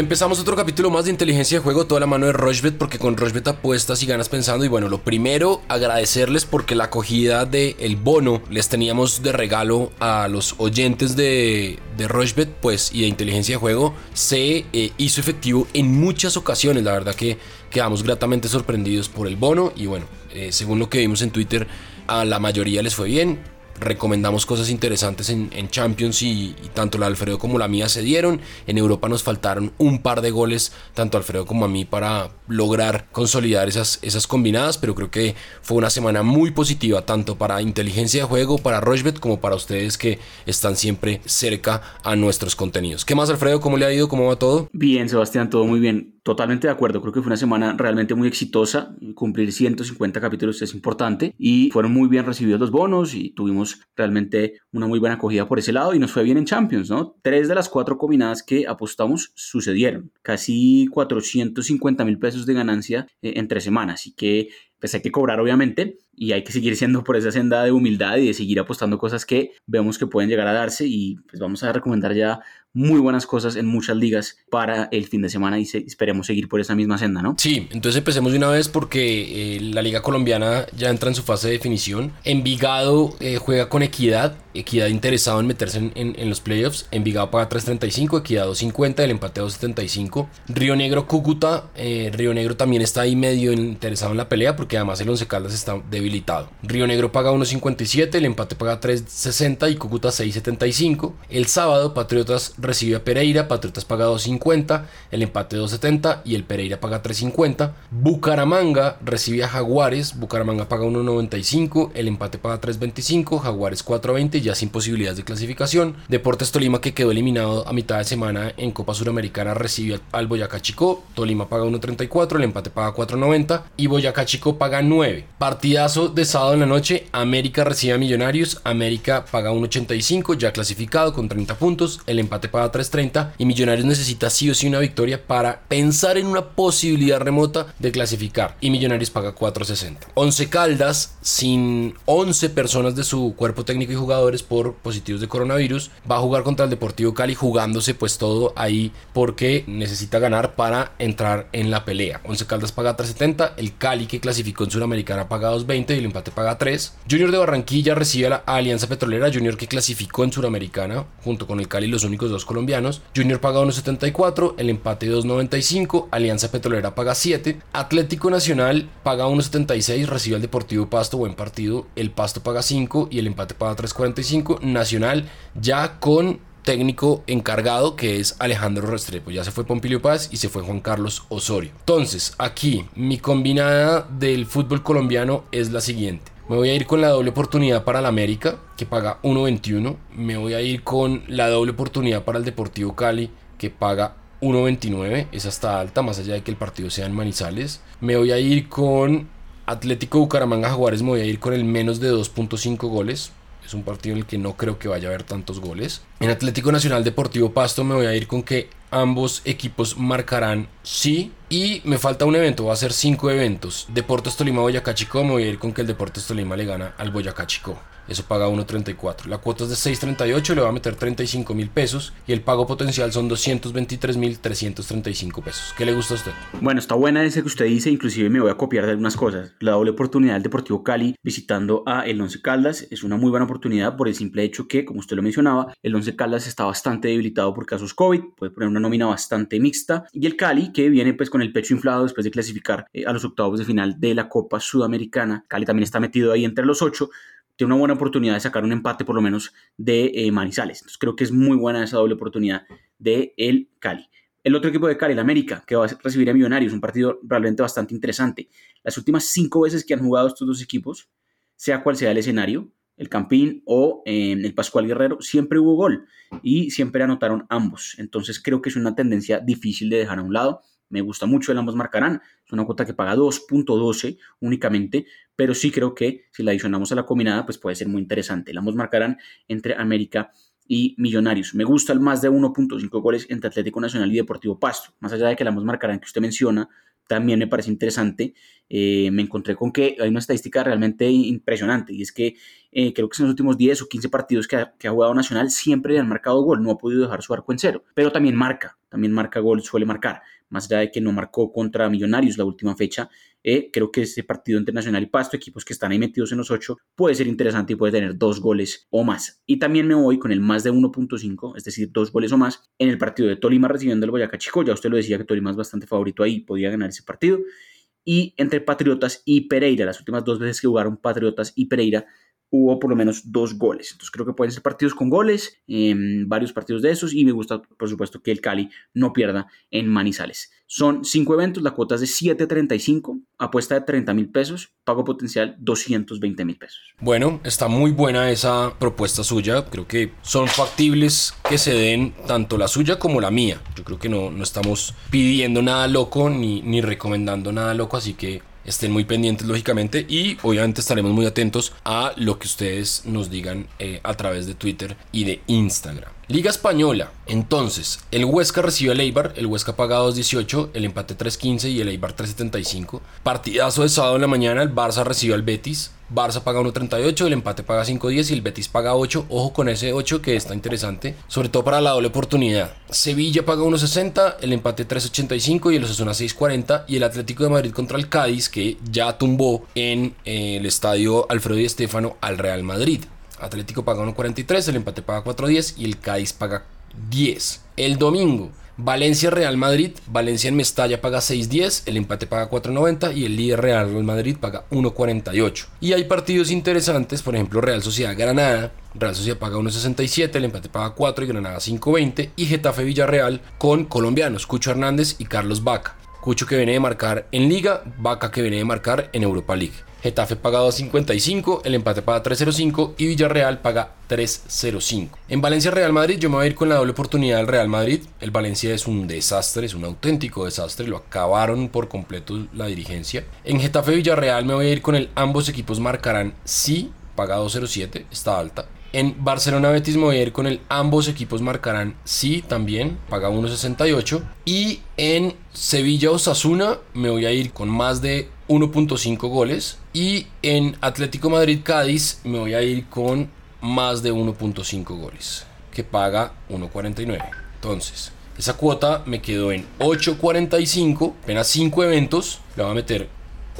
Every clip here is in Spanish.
Empezamos otro capítulo más de inteligencia de juego, toda la mano de Rochbet, porque con Rochbet apuestas y ganas pensando. Y bueno, lo primero, agradecerles porque la acogida del el bono les teníamos de regalo a los oyentes de, de Rochbet, pues, y de inteligencia de juego, se eh, hizo efectivo en muchas ocasiones. La verdad que quedamos gratamente sorprendidos por el bono. Y bueno, eh, según lo que vimos en Twitter, a la mayoría les fue bien recomendamos cosas interesantes en, Champions y, tanto la Alfredo como la mía se dieron. En Europa nos faltaron un par de goles, tanto Alfredo como a mí, para lograr consolidar esas, esas combinadas, pero creo que fue una semana muy positiva, tanto para inteligencia de juego, para Rochbet, como para ustedes que están siempre cerca a nuestros contenidos. ¿Qué más, Alfredo? ¿Cómo le ha ido? ¿Cómo va todo? Bien, Sebastián, todo muy bien. Totalmente de acuerdo, creo que fue una semana realmente muy exitosa. Cumplir 150 capítulos es importante y fueron muy bien recibidos los bonos y tuvimos realmente una muy buena acogida por ese lado y nos fue bien en Champions, ¿no? Tres de las cuatro combinadas que apostamos sucedieron. Casi 450 mil pesos de ganancia eh, en tres semanas. Así que pues hay que cobrar obviamente y hay que seguir siendo por esa senda de humildad y de seguir apostando cosas que vemos que pueden llegar a darse y pues vamos a recomendar ya muy buenas cosas en muchas ligas para el fin de semana y esperemos seguir por esa misma senda, ¿no? Sí, entonces empecemos de una vez porque eh, la liga colombiana ya entra en su fase de definición. Envigado eh, juega con Equidad, Equidad interesado en meterse en, los playoffs. Envigado paga 3.35, Equidad 2.50, el empate 2.75. Río Negro Cúcuta, eh, Río Negro también está ahí medio interesado en la pelea porque además el Once Caldas está debilitado. Río Negro paga 1.57, el empate paga 3.60 y Cúcuta 6.75. El sábado Patriotas recibe a Pereira, Patriotas paga 2.50, el empate 2.70 y el Pereira paga 3.50. Bucaramanga recibe a Jaguares, Bucaramanga paga 1.95, el empate paga 3.25, Jaguares 4.20 ya sin posibilidades de clasificación. Deportes Tolima que quedó eliminado a mitad de semana en Copa Suramericana recibe al Boyacá Chico, Tolima paga 1.34, el empate paga 4.90 y Boyacá Chico paga 9. Partidazo de sábado en la noche, América recibe a Millonarios, América paga 1.85 ya clasificado con 30 puntos, el empate paga 3.30 y Millonarios necesita sí o sí una victoria para pensar en una posibilidad remota de clasificar y Millonarios paga 4.60. 11 Caldas sin 11 personas de su cuerpo técnico y jugadores por positivos de coronavirus va a jugar contra el Deportivo Cali jugándose pues todo ahí porque necesita ganar para entrar en la pelea. 11 Caldas paga 3.70, el Cali que clasificó en Suramericana paga 2.20 y el empate paga 3. Junior de Barranquilla recibe a la Alianza Petrolera, Junior que clasificó en Suramericana junto con el Cali los únicos dos colombianos. Junior paga 1.74, el empate 2.95, Alianza Petrolera paga 7, Atlético Nacional paga 1.76, recibe al Deportivo Pasto, buen partido, el Pasto paga 5 y el empate paga 3.45, Nacional ya con técnico encargado que es Alejandro Restrepo. Ya se fue Pompilio Paz y se fue Juan Carlos Osorio. Entonces, aquí mi combinada del fútbol colombiano es la siguiente. Me voy a ir con la doble oportunidad para el América, que paga 1.21. Me voy a ir con la doble oportunidad para el Deportivo Cali, que paga 1.29. Esa está alta, más allá de que el partido sea en Manizales. Me voy a ir con Atlético Bucaramanga Jaguares. Me voy a ir con el menos de 2.5 goles. Es un partido en el que no creo que vaya a haber tantos goles. En Atlético Nacional Deportivo Pasto me voy a ir con que ambos equipos marcarán sí. Y me falta un evento, va a ser cinco eventos. Deportes Tolima Boyacá Chico, me voy a ir con que el Deportes Tolima le gana al Boyacá Chico. Eso paga 1.34. La cuota es de 6.38, le va a meter 35 mil pesos y el pago potencial son 223 mil 335 pesos. ¿Qué le gusta a usted? Bueno, está buena ese que usted dice, inclusive me voy a copiar de algunas cosas. La doble oportunidad del Deportivo Cali visitando a el Once Caldas es una muy buena oportunidad por el simple hecho que, como usted lo mencionaba, el Once Caldas está bastante debilitado por casos COVID, puede poner una nómina bastante mixta y el Cali que viene pues con el pecho inflado después de clasificar eh, a los octavos de final de la Copa Sudamericana. Cali también está metido ahí entre los ocho tiene una buena oportunidad de sacar un empate por lo menos de eh, Manizales. Entonces creo que es muy buena esa doble oportunidad de el Cali. El otro equipo de Cali, el América, que va a recibir a Millonarios, un partido realmente bastante interesante. Las últimas cinco veces que han jugado estos dos equipos, sea cual sea el escenario, el Campín o eh, el Pascual Guerrero, siempre hubo gol y siempre anotaron ambos. Entonces creo que es una tendencia difícil de dejar a un lado. Me gusta mucho el ambos marcarán. Es una cuota que paga 2.12 únicamente, pero sí creo que si la adicionamos a la combinada, pues puede ser muy interesante. El ambos marcarán entre América y Millonarios. Me gusta el más de 1.5 goles entre Atlético Nacional y Deportivo Pasto. Más allá de que el ambos marcarán que usted menciona, también me parece interesante eh, me encontré con que hay una estadística realmente impresionante y es que eh, creo que en los últimos 10 o 15 partidos que ha, que ha, jugado Nacional siempre le han marcado gol, no ha podido dejar su arco en cero, pero también marca, también marca gol, suele marcar, más allá de que no marcó contra Millonarios la última fecha, eh, creo que este partido internacional y Pasto, equipos que están ahí metidos en los 8, puede ser interesante y puede tener dos goles o más. Y también me voy con el más de 1.5, es decir, dos goles o más, en el partido de Tolima recibiendo el Boyacá Chico, ya usted lo decía que Tolima es bastante favorito ahí, podía ganar ese partido y entre Patriotas y Pereira. Las últimas dos veces que jugaron Patriotas y Pereira hubo por lo menos dos goles. Entonces creo que pueden ser partidos con goles, eh, varios partidos de esos y me gusta por supuesto que el Cali no pierda en Manizales. Son cinco eventos, la cuota es de 7.35, apuesta de 30 mil pesos, pago potencial 220 mil pesos. Bueno, está muy buena esa propuesta suya, creo que son factibles que se den tanto la suya como la mía. Yo creo que no, no estamos pidiendo nada loco ni, ni recomendando nada loco, así que estén muy pendientes lógicamente y obviamente estaremos muy atentos a lo que ustedes nos digan eh, a través de Twitter y de Instagram. Liga Española. Entonces, el Huesca recibe al Eibar, el Huesca paga 2.18, el empate 3.15 y el Eibar 3.75. Partidazo de sábado en la mañana, el Barça recibe al Betis. Barça paga 1.38, el empate paga 5.10 y el Betis paga 8. Ojo con ese 8 que está interesante, sobre todo para la doble oportunidad. Sevilla paga 1.60, el empate 3.85 y el Osasuna 6.40 y el Atlético de Madrid contra el Cádiz que ya tumbó en eh, el estadio Alfredo y Estefano al Real Madrid. Atlético paga 1.43, el empate paga 4.10 y el Cádiz paga 10. El domingo, Valencia Real Madrid, Valencia en Mestalla paga 6.10, el empate paga 4.90 y el líder Real Madrid paga 1.48. Y hay partidos interesantes, por ejemplo Real Sociedad Granada, Real Sociedad paga 1.67, el empate paga 4 y Granada 5.20 y Getafe Villarreal con colombianos, Cucho Hernández y Carlos Vaca. Cucho que viene de marcar en Liga, Vaca que viene de marcar en Europa League. Getafe paga 2.55, el empate paga 3.05 y Villarreal paga 3.05. En Valencia Real Madrid yo me voy a ir con la doble oportunidad del Real Madrid. El Valencia es un desastre, es un auténtico desastre, lo acabaron por completo la dirigencia. En Getafe Villarreal me voy a ir con el ambos equipos marcarán sí, paga 2.07, está alta. En Barcelona Betis me voy a ir con el ambos equipos marcarán sí también, paga 1.68. Y en Sevilla Osasuna me voy a ir con más de 1.5 goles. Y en Atlético Madrid Cádiz me voy a ir con más de 1.5 goles, que paga 1.49. Entonces, esa cuota me quedó en 8.45, apenas 5 eventos. Le voy a meter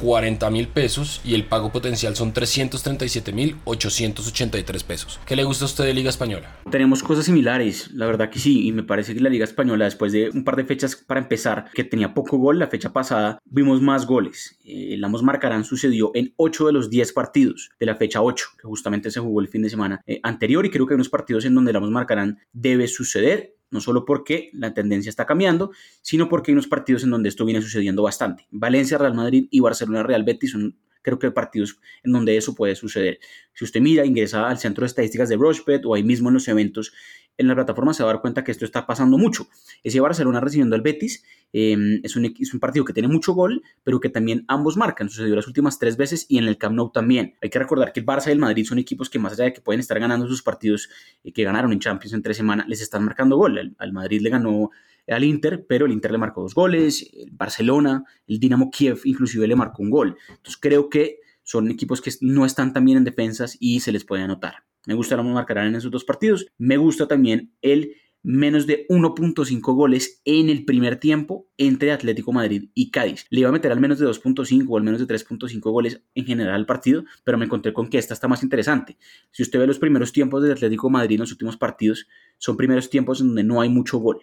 40 mil pesos y el pago potencial son 337 mil 883 pesos. ¿Qué le gusta a usted de Liga Española? Tenemos cosas similares, la verdad que sí, y me parece que la Liga Española, después de un par de fechas para empezar, que tenía poco gol, la fecha pasada vimos más goles. Eh, el Amos Marcarán sucedió en 8 de los 10 partidos de la fecha 8, que justamente se jugó el fin de semana eh, anterior, y creo que hay unos partidos en donde el Amos Marcarán debe suceder no solo porque la tendencia está cambiando, sino porque hay unos partidos en donde esto viene sucediendo bastante. Valencia, Real Madrid y Barcelona, Real Betis son creo que partidos en donde eso puede suceder. Si usted mira, ingresa al centro de estadísticas de Rochebet o ahí mismo en los eventos en la plataforma se va a dar cuenta que esto está pasando mucho. Ese Barcelona recibiendo al Betis em, es, un, es, un, partido que tiene mucho gol, pero que también ambos marcan. Sucedió las últimas tres veces y en el Camp Nou también. Hay que recordar que el Barça y el Madrid son equipos que más allá de que pueden estar ganando sus partidos eh, que ganaron en Champions en tres semanas, les están marcando gol. Al, al Madrid le ganó al Inter, pero el Inter le marcó dos goles, el Barcelona, el Dinamo Kiev inclusive le marcó un gol. Entonces creo que son equipos que no están tan bien en defensas y se les puede anotar. Me gusta la marcarán en esos dos partidos. Me gusta también el menos de 1.5 goles en el primer tiempo entre Atlético Madrid y Cádiz. Le iba a meter al menos de 2.5 o al menos de 3.5 goles en general al partido, pero me encontré con que esta está más interesante. Si usted ve los primeros tiempos de Atlético Madrid en los últimos partidos, son primeros tiempos en donde no hay mucho gol.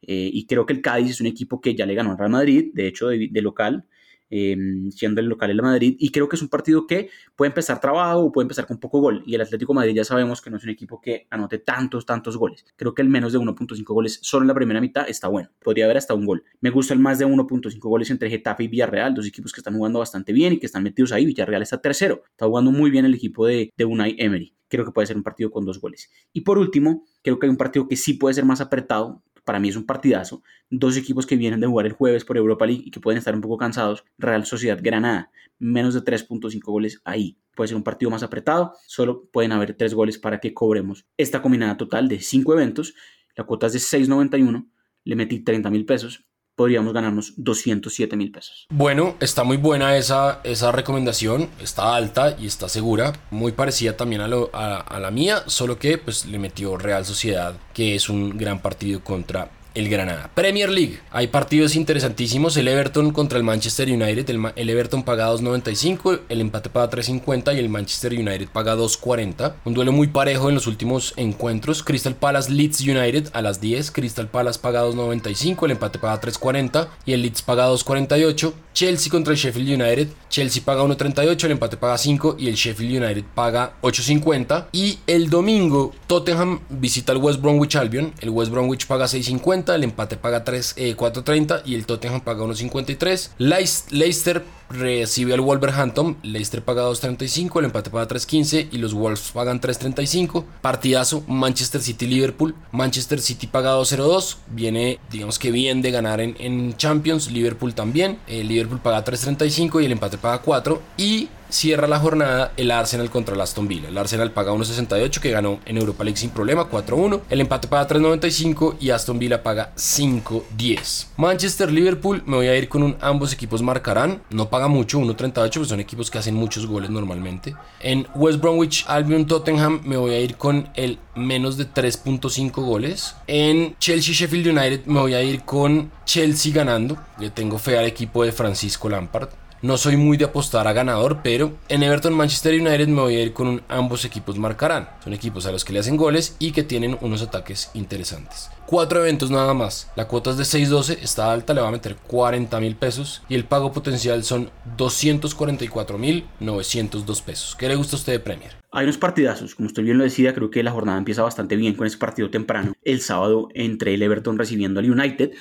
Eh, y creo que el Cádiz es un equipo que ya le ganó al Real Madrid, de hecho, de local, Em, siendo el local el Madrid. Y creo que es un partido que puede empezar trabajo o puede empezar con poco gol. Y el Atlético Madrid ya sabemos que no es un equipo que anote tantos, tantos goles. Creo que el menos de 1.5 goles solo en la primera mitad está bueno. Podría haber hasta un gol. Me gusta el más de 1.5 goles entre Getafe y Villarreal, dos equipos que están jugando bastante bien y que están metidos ahí. Villarreal está tercero. Está jugando muy bien el equipo de, de Unai Emery creo que puede ser un partido con dos goles. Y por último, creo que hay un partido que sí puede ser más apretado, para mí es un partidazo. Dos equipos que vienen de jugar el jueves por Europa League y que pueden estar un poco cansados. Real Sociedad Granada, menos de 3.5 goles ahí. Puede ser un partido más apretado, solo pueden haber 3 goles para que cobremos esta combinada total de 5 eventos. La cuota es de 6.91, le metí 30 mil pesos. Podríamos ganarnos 207 mil pesos. Bueno, está muy buena esa, esa recomendación, está alta y está segura, muy parecida también a, la mía, solo que pues le metió Real Sociedad, que es un gran partido contra el Granada. Premier League. Hay partidos interesantísimos. El Everton contra el Manchester United. El, Everton paga 2.95. El empate paga 3.50. Y el Manchester United paga 2.40. Un duelo muy parejo en los últimos encuentros. Crystal Palace Leeds United a las 10. Crystal Palace paga 2.95. El empate paga 3.40. Y el Leeds paga 2.48. Chelsea contra el Sheffield United. Chelsea paga 1.38. El empate paga 5. Y el Sheffield United paga 8.50. Y el domingo Tottenham visita al West Bromwich Albion. El West Bromwich paga 6.50 el empate paga 3, 4.30 eh, y el Tottenham paga 1.53. Leicester recibe al Wolverhampton, Leicester paga 2.35, el empate paga 3.15 y los Wolves pagan 3.35. Partidazo Manchester City-Liverpool, Manchester City paga 2.02, viene digamos que bien de ganar en, Champions, Liverpool también, el Liverpool paga 3.35 y el empate paga 4 y cierra la jornada el Arsenal contra el Aston Villa. El Arsenal paga 1.68 que ganó en Europa League sin problema 4-1. El empate paga 3.95 y Aston Villa paga 5.10. Manchester Liverpool me voy a ir con un ambos equipos marcarán. No paga mucho 1.38 porque son equipos que hacen muchos goles normalmente. En West Bromwich Albion Tottenham me voy a ir con el menos de 3.5 goles. En Chelsea Sheffield United me voy a ir con Chelsea ganando. Le tengo fe al equipo de Francisco Lampard. No soy muy de apostar a ganador, pero en Everton Manchester United me voy a ir con ambos equipos marcarán. Son equipos a los que le hacen goles y que tienen unos ataques interesantes. Cuatro eventos nada más. La cuota es de 6.12, está alta, le va a meter 40 mil pesos y el pago potencial son 244 mil 902 pesos. ¿Qué le gusta a usted de Premier? Hay unos partidazos, como usted bien lo decía, creo que la jornada empieza bastante bien con ese partido temprano. El sábado entre el Everton recibiendo al United,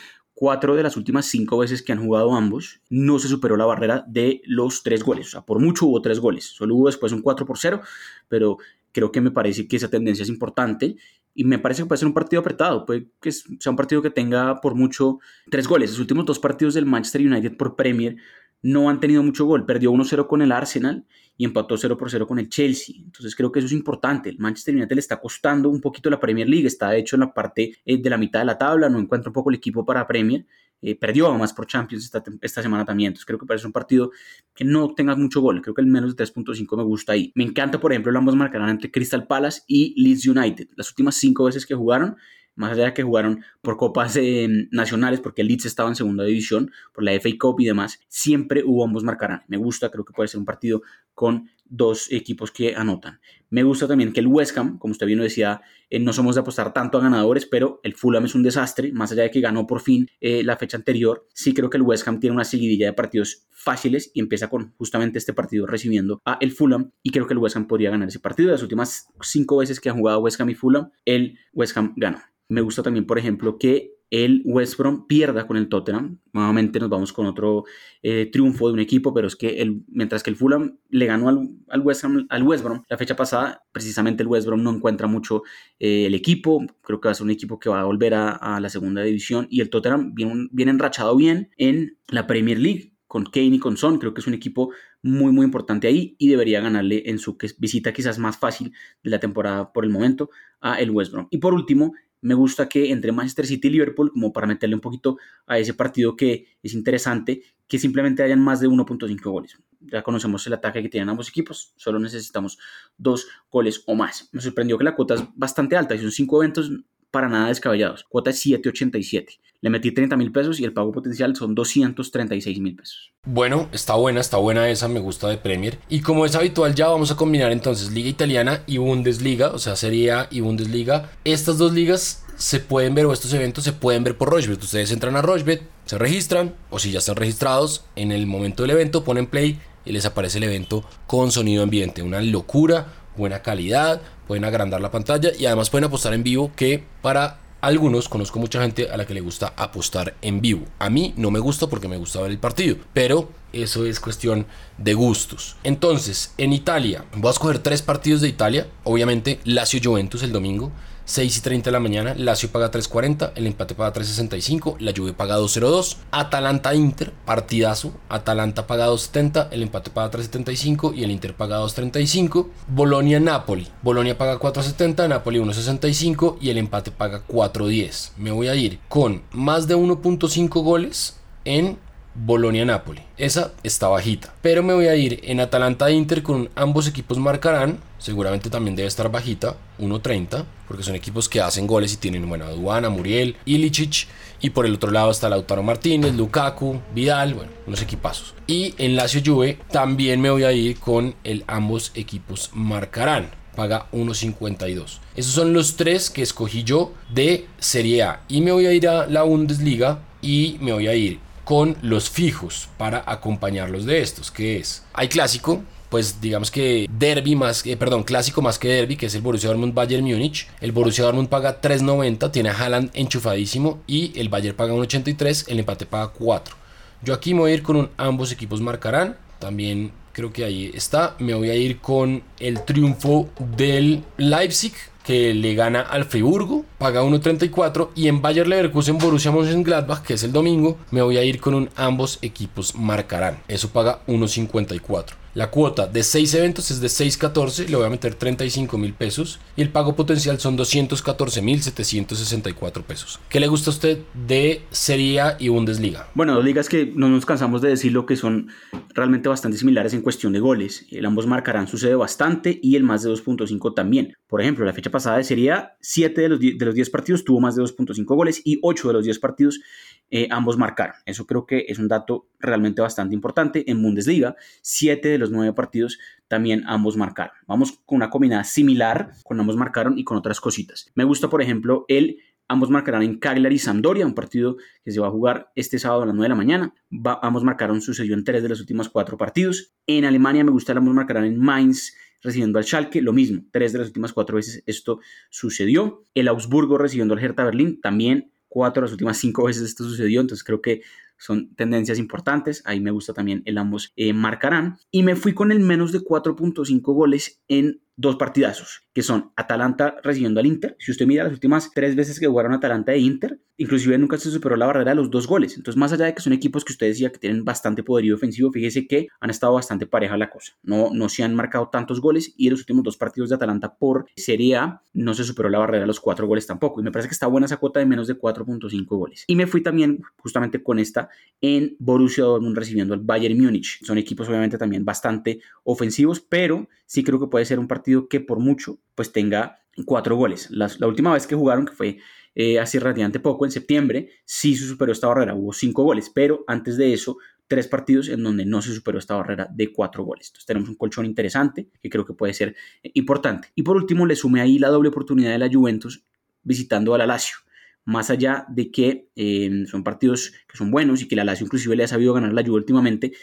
cuatro de las últimas cinco veces que han jugado ambos, no se superó la barrera de los tres goles. O sea, por mucho hubo tres goles. Solo hubo después un 4 por 0, pero creo que me parece que esa tendencia es importante y me parece que puede ser un partido apretado. Puede que sea un partido que tenga por mucho tres goles. Los últimos dos partidos del Manchester United por Premier no han tenido mucho gol. Perdió 1-0 con el Arsenal y empató 0 por 0 con el Chelsea. Entonces creo que eso es importante. El Manchester United le está costando un poquito la Premier League. Está de hecho en la parte eh, de la mitad de la tabla. No encuentra un poco el equipo para Premier. Eh, perdió además por Champions esta, esta, semana también. Entonces creo que parece un partido que no tenga mucho gol. Creo que el menos de 3.5 me gusta ahí. Me encanta, por ejemplo, el ambos marcarán entre Crystal Palace y Leeds United. Las últimas cinco veces que jugaron más allá de que jugaron por copas eh, nacionales, porque el Leeds estaba en segunda división, por la FA Cup y demás, siempre hubo ambos marcarán. Me gusta, creo que puede ser un partido con dos equipos que anotan. Me gusta también que el West Ham, como usted bien lo decía, eh, no somos de apostar tanto a ganadores, pero el Fulham es un desastre, más allá de que ganó por fin eh, la fecha anterior. Sí creo que el West Ham tiene una seguidilla de partidos fáciles y empieza con justamente este partido recibiendo a el Fulham y creo que el West Ham podría ganar ese partido. Las últimas cinco veces que han jugado West Ham y Fulham, el West Ham ganó. Me gusta también, por ejemplo, que el West Brom pierda con el Tottenham. Nuevamente nos vamos con otro eh, triunfo de un equipo, pero es que mientras que el Fulham le ganó al, al, West al West Brom la fecha pasada, precisamente el West Brom no encuentra mucho eh, el equipo. Creo que va a ser un equipo que va a volver a, la segunda división y el Tottenham viene, viene enrachado bien en la Premier League con Kane y con Son. Creo que es un equipo muy, muy importante ahí y debería ganarle en su visita quizás más fácil de la temporada por el momento a el West Brom. Y por último, me gusta que entre Manchester City y Liverpool, como para meterle un poquito a ese partido que es interesante, que simplemente hayan más de 1.5 goles. Ya conocemos el ataque que tienen ambos equipos, solo necesitamos dos goles o más. Me sorprendió que la cuota es bastante alta, y son cinco eventos para nada descabellados. Cuota es 7.87. Le metí 30 mil pesos y el pago potencial son 236 mil pesos. Bueno, está buena, está buena esa, me gusta de Premier. Y como es habitual, ya vamos a combinar entonces Liga Italiana y Bundesliga, o sea, Serie y Bundesliga. Estas dos ligas se pueden ver, o estos eventos se pueden ver por Rochebet. Ustedes entran a Rochebet, se registran, o si ya están registrados, en el momento del evento ponen play y les aparece el evento con sonido ambiente. Una locura, buena calidad, pueden agrandar la pantalla y además pueden apostar en vivo que para algunos conozco mucha gente a la que le gusta apostar en vivo. A mí no me gusta porque me gusta ver el partido, pero eso es cuestión de gustos. Entonces, en Italia, voy a escoger tres partidos de Italia. Obviamente, Lazio Juventus el domingo. 6 y 30 de la mañana, Lazio paga 3.40, el empate paga 3.65, la Juve paga 2.02, Atalanta Inter, partidazo, Atalanta paga 2.70, el empate paga 3.75 y el Inter paga 2.35, Bolonia Napoli, Bolonia paga 4.70, Napoli 1.65 y el empate paga 4.10. Me voy a ir con más de 1.5 goles en Bolonia-Napoli. Esa está bajita. Pero me voy a ir en Atalanta-Inter con ambos equipos marcarán. Seguramente también debe estar bajita, 1.30, porque son equipos que hacen goles y tienen, bueno, Aduana, Muriel, Ilicic. Y por el otro lado está Lautaro Martínez, Lukaku, Vidal, bueno, unos equipazos. Y en Lazio Juve también me voy a ir con el ambos equipos marcarán paga 1.52. Esos son los tres que escogí yo de Serie A. Y me voy a ir a la Bundesliga y me voy a ir con los fijos para acompañarlos de estos, que es, hay clásico, pues digamos que derby más, eh, perdón, clásico más que derby, que es el Borussia Dortmund Bayern Múnich. El Borussia Dortmund paga 3.90, tiene a Haaland enchufadísimo y el Bayern paga 1.83, el empate paga 4. Yo aquí me voy a ir con un ambos equipos marcarán, también creo que ahí está. Me voy a ir con el triunfo del Leipzig que le gana al Friburgo, paga 1.34 y en Bayer Leverkusen Borussia Mönchengladbach, que es el domingo, me voy a ir con un ambos equipos marcarán. Eso paga 1.54. La cuota de 6 eventos es de 6.14, le voy a meter 35 mil pesos y el pago potencial son 214 mil 764 pesos. ¿Qué le gusta a usted de Serie A y Bundesliga? Bueno, dos ligas que no nos cansamos de decirlo que son realmente bastante similares en cuestión de goles. El ambos marcarán sucede bastante y el más de 2.5 también. Por ejemplo, la fecha pasada de Serie A, 7 de los, de los 10 partidos tuvo más de 2.5 goles y 8 de los 10 partidos eh, ambos marcaron. Eso creo que es un dato realmente bastante importante. En Bundesliga, 7 de los 9 partidos también ambos marcaron. Vamos con una combinada similar, con ambos marcaron y con otras cositas. Me gusta, por ejemplo, el ambos marcarán en Cagliari y Sampdoria, un partido que se va a jugar este sábado a las 9 de la mañana. ambos marcaron, sucedió en 3 de los últimos 4 partidos. En Alemania me gusta el ambos marcarán en Mainz recibiendo al Schalke, lo mismo, tres de las últimas cuatro veces esto sucedió. El Augsburgo recibiendo al Hertha Berlín, también cuatro, las últimas cinco veces esto sucedió, entonces creo que son tendencias importantes. Ahí me gusta también el ambos eh, marcarán. Y me fui con el menos de 4.5 goles en dos partidazos, que son Atalanta recibiendo al Inter. Si usted mira las últimas tres veces que jugaron Atalanta e Inter, inclusive nunca se superó la barrera de los dos goles. Entonces, más allá de que son equipos que usted decía que tienen bastante poderío ofensivo, fíjese que han estado bastante pareja la cosa. No, no se han marcado tantos goles y en los últimos dos partidos de Atalanta por Serie A no se superó la barrera de los cuatro goles tampoco. Y me parece que está buena esa cuota de menos de 4.5 goles. Y me fui también justamente con esta en Borussia Dortmund recibiendo al Bayern Múnich. Son equipos obviamente también bastante ofensivos, pero sí creo que puede ser un partido que por mucho pues tenga cuatro goles. la última vez que jugaron, que fue eh, relativamente poco, en septiembre, sí se superó esta barrera, hubo cinco goles, pero antes de eso, tres partidos en donde no se superó esta barrera de cuatro goles. Entonces tenemos un colchón interesante que creo que puede ser eh, importante. Y por último, le sumé ahí la doble oportunidad de la Juventus visitando a la Lazio más allá de que eh, son partidos que son buenos y que la Lazio inclusive le ha sabido ganar la Juve últimamente,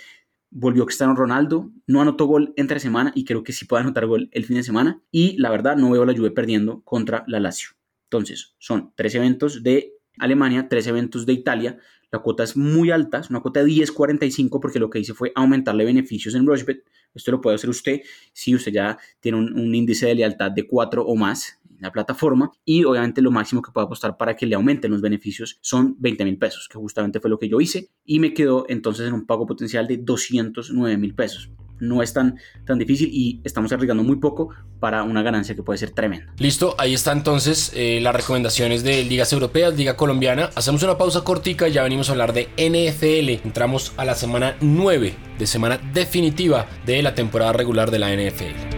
volvió Cristiano Ronaldo, no anotó gol entre semana y creo que sí puede anotar gol el fin de semana y la verdad no veo a la Juve perdiendo contra la Lazio. Entonces, son tres eventos de Alemania, tres eventos de Italia, la cuota es muy alta, es una cuota de 10.45 porque lo que hice fue aumentarle beneficios en Rushbet. Esto lo puede hacer usted si usted ya tiene un, un índice de lealtad de 4 o más la plataforma y obviamente lo máximo que puedo apostar para que le aumenten los beneficios son 20 mil pesos, que justamente fue lo que yo hice y me quedó entonces en un pago potencial de 209 mil pesos no es tan, tan difícil y estamos arriesgando muy poco para una ganancia que puede ser tremenda. Listo, ahí está entonces eh, las recomendaciones de ligas europeas, liga colombiana. Hacemos una pausa cortica y ya venimos a hablar de NFL. Entramos a la semana 9 de semana definitiva de la temporada regular de la NFL.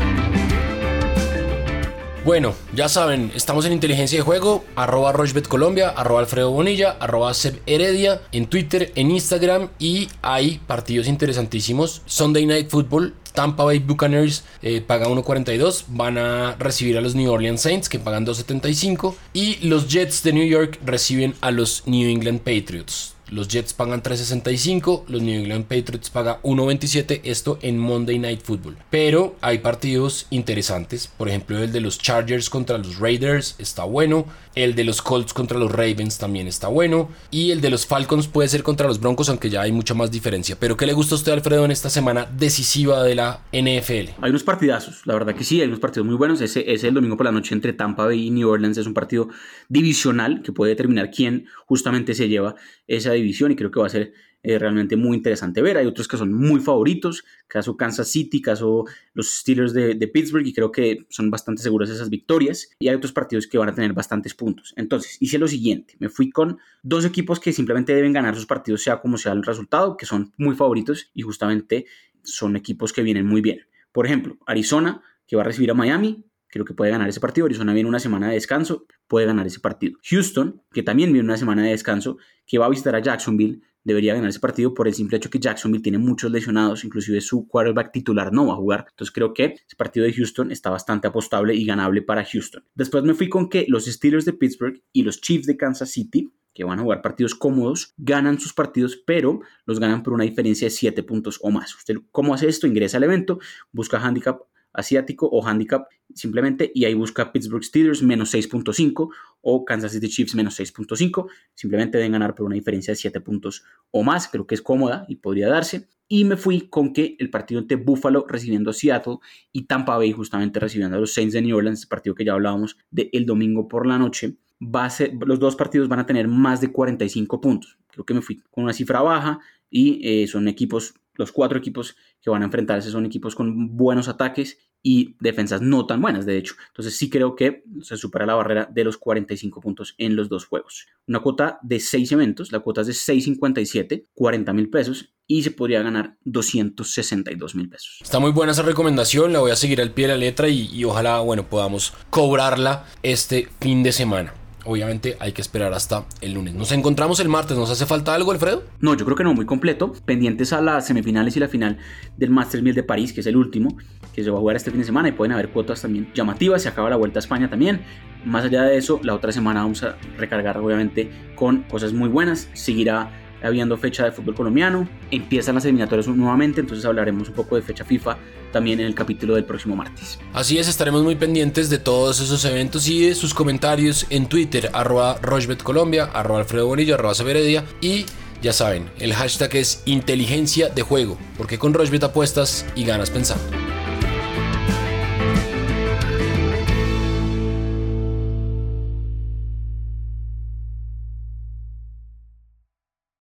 Bueno, ya saben, estamos en Inteligencia de Juego, arroba Colombia, arroba Alfredo Bonilla, arroba Seb Heredia, en Twitter, en Instagram y hay partidos interesantísimos. Sunday Night Football, Tampa Bay Buccaneers eh, paga 1.42, van a recibir a los New Orleans Saints que pagan 2.75 y los Jets de New York reciben a los New England Patriots. Los Jets pagan 3.65, los New England Patriots pagan 1.27, esto en Monday Night Football. Pero hay partidos interesantes, por ejemplo el de los Chargers contra los Raiders está bueno, el de los Colts contra los Ravens también está bueno, y el de los Falcons puede ser contra los Broncos, aunque ya hay mucha más diferencia. Pero ¿qué le gusta a usted Alfredo en esta semana decisiva de la NFL? Hay unos partidazos, la verdad que sí, hay unos partidos muy buenos. Ese, ese el domingo por la noche entre Tampa Bay y New Orleans es un partido divisional que puede determinar quién justamente se lleva esa división y creo que va a ser eh, realmente muy interesante ver. Hay otros que son muy favoritos, caso Kansas City, caso los Steelers de, de, Pittsburgh, y creo que son bastante seguras esas victorias. Y hay otros partidos que van a tener bastantes puntos. Entonces, hice lo siguiente: me fui con dos equipos que simplemente deben ganar sus partidos, sea como sea el resultado, que son muy favoritos y justamente son equipos que vienen muy bien. Por ejemplo, Arizona, que va a recibir a Miami, creo que puede ganar ese partido. Arizona viene una semana de descanso, puede ganar ese partido. Houston, que también viene una semana de descanso, que va a visitar a Jacksonville, debería ganar ese partido por el simple hecho que Jacksonville tiene muchos lesionados, inclusive su quarterback titular no va a jugar. Entonces creo que ese partido de Houston está bastante apostable y ganable para Houston. Después me fui con que los Steelers de Pittsburgh y los Chiefs de Kansas City que van a jugar partidos cómodos, ganan sus partidos, pero los ganan por una diferencia de 7 puntos o más. Usted, ¿cómo hace esto? Ingresa al evento, busca handicap asiático o handicap simplemente y ahí busca Pittsburgh Steelers menos 6.5 o Kansas City Chiefs menos 6.5. Simplemente deben ganar por una diferencia de 7 puntos o más. Creo que es cómoda y podría darse. Y me fui con que el partido entre Buffalo recibiendo a Seattle y Tampa Bay justamente recibiendo a los Saints de New Orleans, partido que ya hablábamos del el domingo por la noche. Va a ser, los dos partidos van a tener más de 45 puntos. Creo que me fui con una cifra baja y eh, son equipos los cuatro equipos que van a enfrentarse son equipos con buenos ataques y defensas no tan buenas, de hecho. Entonces sí creo que se supera la barrera de los 45 puntos en los dos juegos. Una cuota de 6 eventos, la cuota es de 6.57, 40 mil pesos y se podría ganar 262 mil pesos. Está muy buena esa recomendación, la voy a seguir al pie de la letra y, y ojalá, bueno, podamos cobrarla este fin de semana. Obviamente hay que esperar hasta el lunes. Nos encontramos el martes. ¿Nos hace falta algo, Alfredo? No, yo creo que no, muy completo. Pendientes a las semifinales y la final del Masters 1000 de París, que es el último, que se va a jugar este fin de semana y pueden haber cuotas también llamativas. Se acaba la Vuelta a España también. Más allá de eso, la otra semana vamos a recargar obviamente con cosas muy buenas. Seguirá habiendo fecha de fútbol colombiano, empiezan las eliminatorias nuevamente, entonces hablaremos un poco de fecha FIFA también en el capítulo del próximo martes. Así es, estaremos muy pendientes de todos esos eventos y de sus comentarios en Twitter, arroba Colombia, arroba Alfredo Bonilla, arroba Severedia y ya saben, el hashtag es inteligencia de juego, porque con Rochbet apuestas y ganas pensando.